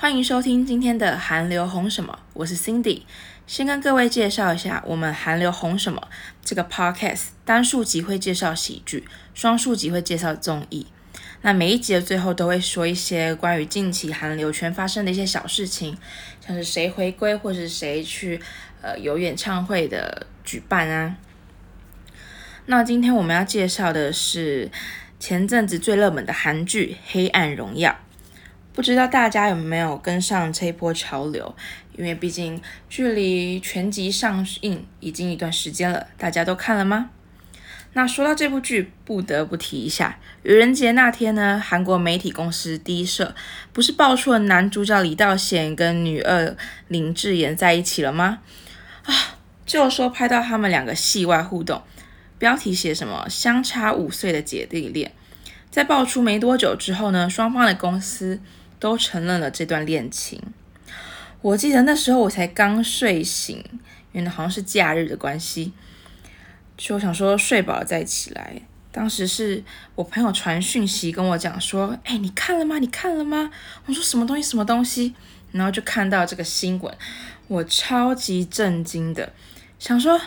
欢迎收听今天的韩流红什么，我是 Cindy。先跟各位介绍一下，我们韩流红什么这个 podcast 单数集会介绍喜剧，双数集会介绍综艺。那每一集的最后都会说一些关于近期韩流圈发生的一些小事情，像是谁回归或是谁去呃有演唱会的举办啊。那今天我们要介绍的是前阵子最热门的韩剧《黑暗荣耀》。不知道大家有没有跟上这一波潮流？因为毕竟距离全集上映已经一段时间了，大家都看了吗？那说到这部剧，不得不提一下，愚人节那天呢，韩国媒体公司第一社不是爆出了男主角李道贤跟女二林智妍在一起了吗？啊，就说拍到他们两个戏外互动，标题写什么相差五岁的姐弟恋，在爆出没多久之后呢，双方的公司。都承认了这段恋情。我记得那时候我才刚睡醒，因为好像是假日的关系，就想说睡饱了再起来。当时是我朋友传讯息跟我讲说：“哎，你看了吗？你看了吗？”我说：“什么东西？什么东西？”然后就看到这个新闻，我超级震惊的，想说：“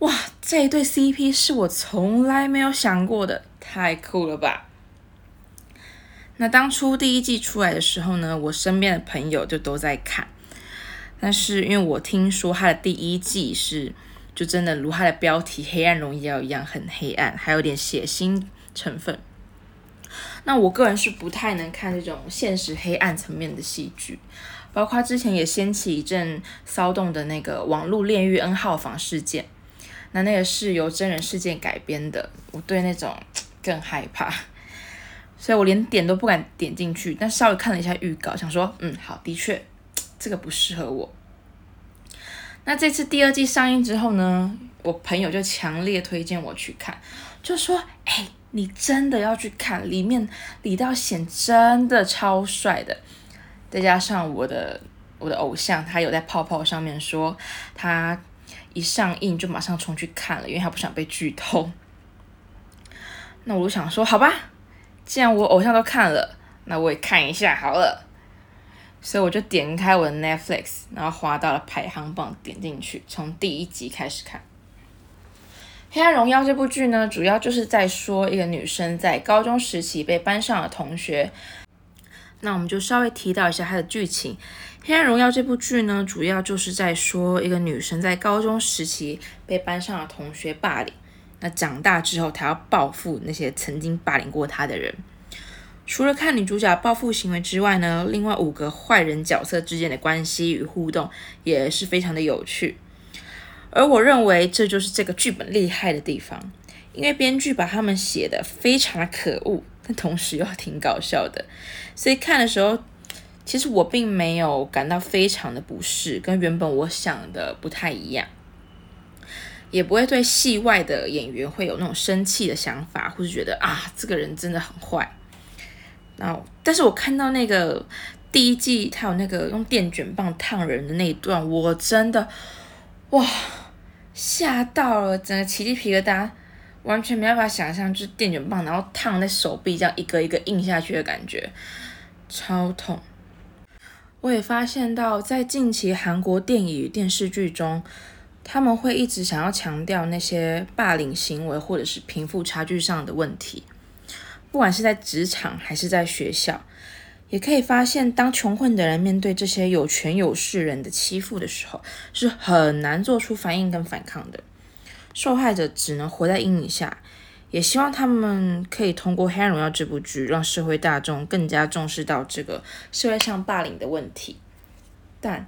哇，这一对 CP 是我从来没有想过的，太酷了吧！”那当初第一季出来的时候呢，我身边的朋友就都在看，但是因为我听说它的第一季是就真的如它的标题《黑暗荣耀》一样很黑暗，还有点血腥成分。那我个人是不太能看这种现实黑暗层面的戏剧，包括之前也掀起一阵骚动的那个网络炼狱 N 号房事件，那那个是由真人事件改编的，我对那种 更害怕。所以我连点都不敢点进去，但稍微看了一下预告，想说，嗯，好，的确，这个不适合我。那这次第二季上映之后呢，我朋友就强烈推荐我去看，就说，哎，你真的要去看，里面李道显真的超帅的，再加上我的我的偶像，他有在泡泡上面说，他一上映就马上冲去看了，因为他不想被剧透。那我就想说，好吧。既然我偶像都看了，那我也看一下好了。所以我就点开我的 Netflix，然后滑到了排行榜，点进去，从第一集开始看《黑暗荣耀》这部剧呢，主要就是在说一个女生在高中时期被班上的同学。那我们就稍微提到一下它的剧情，《黑暗荣耀》这部剧呢，主要就是在说一个女生在高中时期被班上的同学霸凌。那长大之后，他要报复那些曾经霸凌过他的人。除了看女主角报复行为之外呢，另外五个坏人角色之间的关系与互动也是非常的有趣。而我认为这就是这个剧本厉害的地方，因为编剧把他们写的非常的可恶，但同时又挺搞笑的，所以看的时候，其实我并没有感到非常的不适，跟原本我想的不太一样。也不会对戏外的演员会有那种生气的想法，或是觉得啊这个人真的很坏。然后，但是我看到那个第一季他有那个用电卷棒烫人的那一段，我真的哇吓到了，整个起鸡皮疙瘩，完全没办法想象，就是电卷棒然后烫在手臂这样一个一个印下去的感觉，超痛。我也发现到在近期韩国电影与电视剧中。他们会一直想要强调那些霸凌行为或者是贫富差距上的问题，不管是在职场还是在学校，也可以发现，当穷困的人面对这些有权有势人的欺负的时候，是很难做出反应跟反抗的。受害者只能活在阴影下。也希望他们可以通过《黑暗荣耀》这部剧，让社会大众更加重视到这个社会上霸凌的问题。但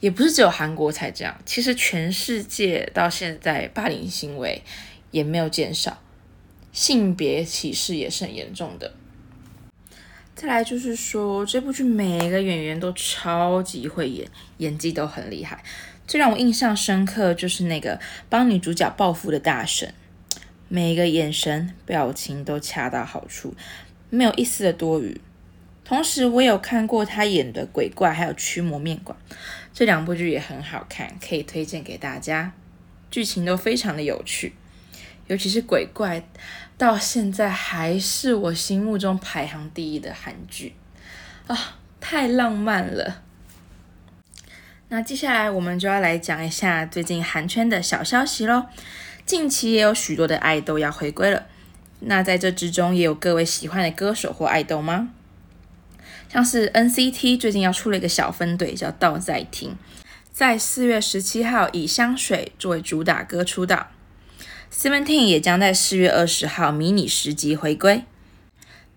也不是只有韩国才这样，其实全世界到现在霸凌行为也没有减少，性别歧视也是很严重的。再来就是说，这部剧每一个演员都超级会演，演技都很厉害。最让我印象深刻就是那个帮女主角报复的大神，每一个眼神、表情都恰到好处，没有一丝的多余。同时，我有看过他演的鬼怪，还有驱魔面馆，这两部剧也很好看，可以推荐给大家。剧情都非常的有趣，尤其是鬼怪，到现在还是我心目中排行第一的韩剧啊，太浪漫了。那接下来我们就要来讲一下最近韩圈的小消息喽。近期也有许多的爱豆要回归了，那在这之中也有各位喜欢的歌手或爱豆吗？像是 NCT 最近要出了一个小分队，叫道在听，在四月十七号以香水作为主打歌出道。Seventeen 也将在四月二十号迷你十集回归。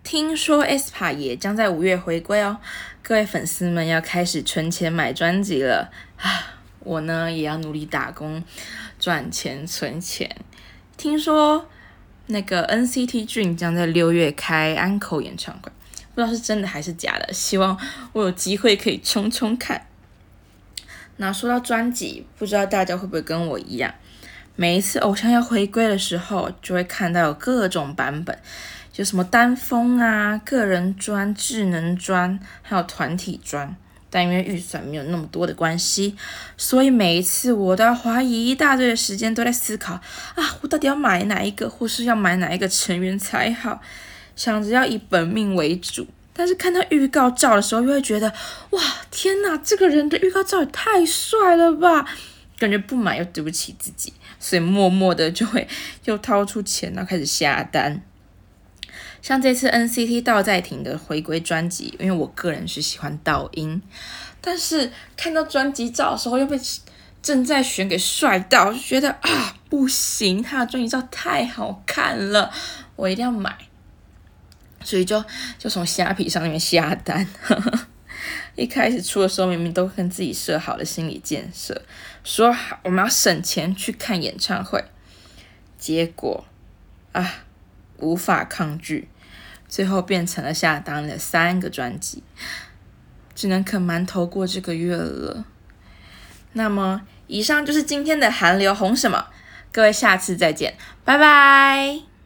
听说 aespa 也将在五月回归哦，各位粉丝们要开始存钱买专辑了啊！我呢也要努力打工赚钱存钱。听说那个 NCT Dream 将在六月开安口演唱会。不知道是真的还是假的，希望我有机会可以冲冲看。那说到专辑，不知道大家会不会跟我一样，每一次偶像要回归的时候，就会看到有各种版本，就什么单封啊、个人专、智能专，还有团体专。但因为预算没有那么多的关系，所以每一次我都要花一大堆的时间都在思考啊，我到底要买哪一个，或是要买哪一个成员才好。想着要以本命为主，但是看到预告照的时候，又会觉得哇，天哪，这个人的预告照也太帅了吧！感觉不买又对不起自己，所以默默的就会又掏出钱，然后开始下单。像这次 NCT 道在廷的回归专辑，因为我个人是喜欢道音，但是看到专辑照的时候又被正在选给帅到，就觉得啊不行，他的专辑照太好看了，我一定要买。所以就就从虾皮上面下单，一开始出的时候明明都跟自己设好了心理建设，说好我们要省钱去看演唱会，结果啊无法抗拒，最后变成了下单了三个专辑，只能啃馒头过这个月了。那么以上就是今天的韩流红什么，各位下次再见，拜拜。